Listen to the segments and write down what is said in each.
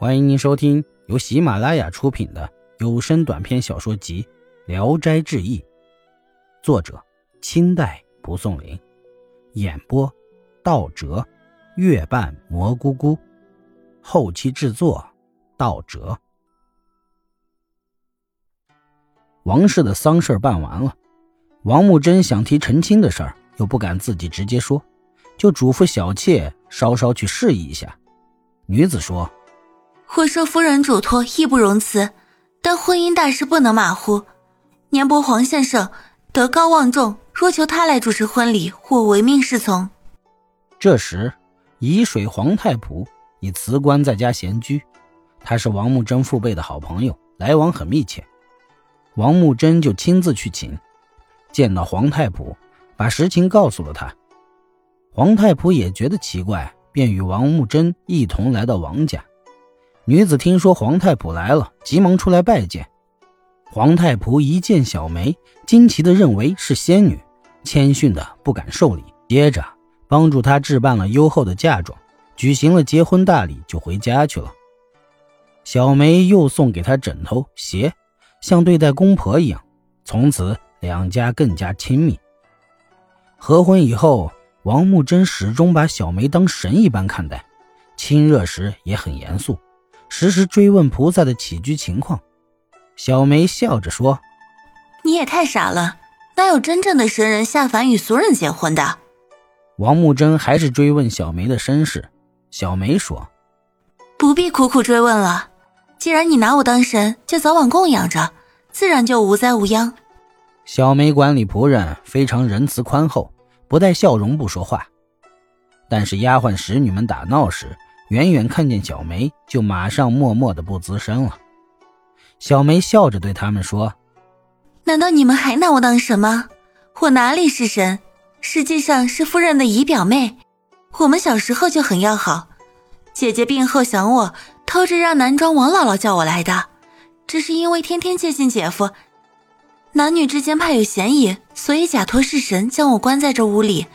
欢迎您收听由喜马拉雅出品的有声短篇小说集《聊斋志异》，作者清代蒲松龄，演播道哲、月半蘑菇菇，后期制作道哲。王氏的丧事办完了，王木真想提成亲的事儿，又不敢自己直接说，就嘱咐小妾稍稍去示意一下。女子说。或受夫人嘱托，义不容辞。但婚姻大事不能马虎。年伯黄先生德高望重，若求他来主持婚礼，我唯命是从。这时，沂水黄太仆已辞官在家闲居，他是王木真父辈的好朋友，来往很密切。王木真就亲自去请，见到黄太仆，把实情告诉了他。黄太仆也觉得奇怪，便与王木真一同来到王家。女子听说皇太仆来了，急忙出来拜见。皇太仆一见小梅，惊奇的认为是仙女，谦逊的不敢受礼。接着帮助她置办了优厚的嫁妆，举行了结婚大礼，就回家去了。小梅又送给他枕头、鞋，像对待公婆一样。从此两家更加亲密。合婚以后，王木真始终把小梅当神一般看待，亲热时也很严肃。时时追问菩萨的起居情况，小梅笑着说：“你也太傻了，哪有真正的神人下凡与俗人结婚的？”王木真还是追问小梅的身世，小梅说：“不必苦苦追问了，既然你拿我当神，就早晚供养着，自然就无灾无殃。”小梅管理仆人非常仁慈宽厚，不带笑容不说话，但是丫鬟使女们打闹时。远远看见小梅，就马上默默的不吱声了。小梅笑着对他们说：“难道你们还拿我当神吗？我哪里是神，实际上是夫人的姨表妹。我们小时候就很要好。姐姐病后想我，偷着让男装王姥姥叫我来的。只是因为天天接近姐夫，男女之间怕有嫌疑，所以假托是神，将我关在这屋里。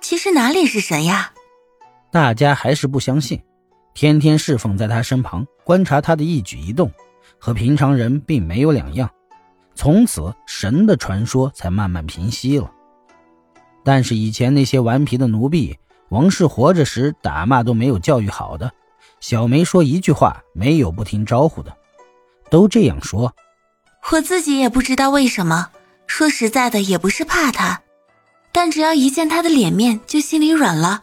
其实哪里是神呀？”大家还是不相信。天天侍奉在他身旁，观察他的一举一动，和平常人并没有两样。从此，神的传说才慢慢平息了。但是以前那些顽皮的奴婢，王氏活着时打骂都没有教育好的，小梅说一句话没有不听招呼的，都这样说。我自己也不知道为什么。说实在的，也不是怕他，但只要一见他的脸面，就心里软了，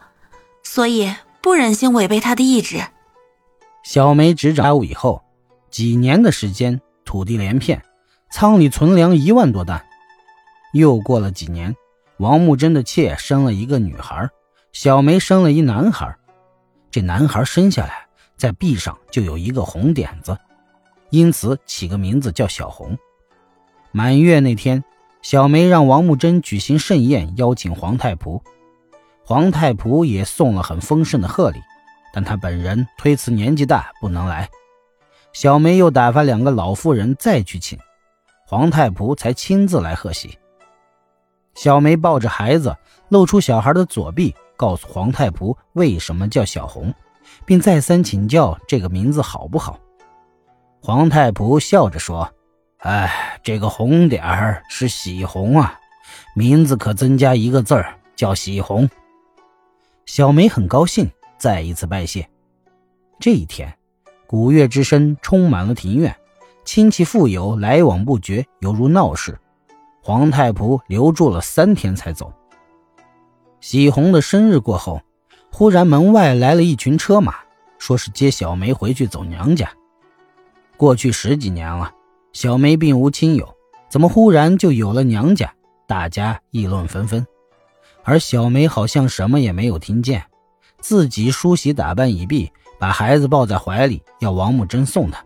所以。不忍心违背他的意志。小梅执掌家务以后，几年的时间，土地连片，仓里存粮一万多担。又过了几年，王木真的妾生了一个女孩，小梅生了一男孩。这男孩生下来，在臂上就有一个红点子，因此起个名字叫小红。满月那天，小梅让王木真举行盛宴，邀请皇太仆。皇太仆也送了很丰盛的贺礼，但他本人推辞年纪大不能来。小梅又打发两个老妇人再去请，皇太仆才亲自来贺喜。小梅抱着孩子，露出小孩的左臂，告诉皇太仆为什么叫小红，并再三请教这个名字好不好。皇太仆笑着说：“哎，这个红点儿是喜红啊，名字可增加一个字儿，叫喜红。”小梅很高兴，再一次拜谢。这一天，古乐之声充满了庭院，亲戚富友来往不绝，犹如闹市。皇太仆留住了三天才走。喜红的生日过后，忽然门外来了一群车马，说是接小梅回去走娘家。过去十几年了，小梅并无亲友，怎么忽然就有了娘家？大家议论纷纷。而小梅好像什么也没有听见，自己梳洗打扮已毕，把孩子抱在怀里，要王木真送她。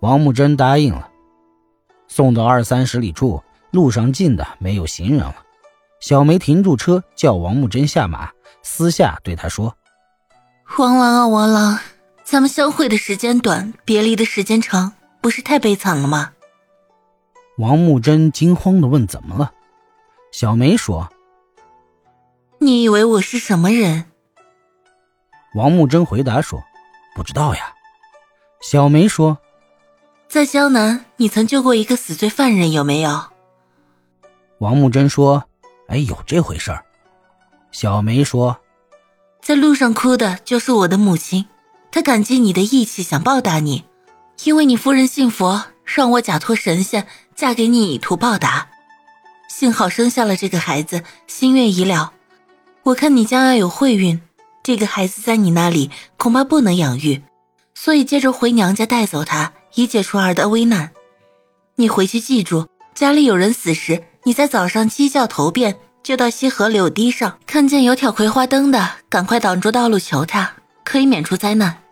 王木真答应了。送到二三十里处，路上近的没有行人了。小梅停住车，叫王木真下马，私下对他说：“王郎啊，王郎，咱们相会的时间短，别离的时间长，不是太悲惨了吗？”王木真惊慌地问：“怎么了？”小梅说。你以为我是什么人？王木真回答说：“不知道呀。”小梅说：“在江南，你曾救过一个死罪犯人，有没有？”王木真说：“哎，有这回事儿。”小梅说：“在路上哭的就是我的母亲，她感激你的义气，想报答你，因为你夫人信佛，让我假托神仙嫁给你以图报答。幸好生下了这个孩子，心愿已了。我看你将要有慧运，这个孩子在你那里恐怕不能养育，所以接着回娘家带走他，以解除儿的危难。你回去记住，家里有人死时，你在早上鸡叫头遍。”就到西河柳堤上，看见有挑葵花灯的，赶快挡住道路求他，可以免除灾难。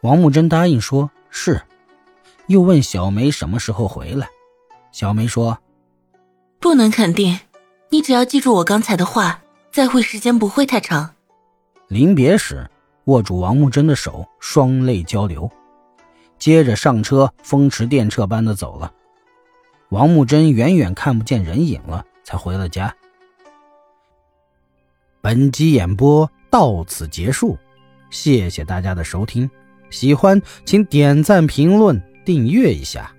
王木真答应说：“是。”又问小梅什么时候回来。小梅说：“不能肯定，你只要记住我刚才的话，再会时间不会太长。”临别时，握住王木真的手，双泪交流，接着上车，风驰电掣般的走了。王木真远远看不见人影了。才回了家。本集演播到此结束，谢谢大家的收听。喜欢请点赞、评论、订阅一下。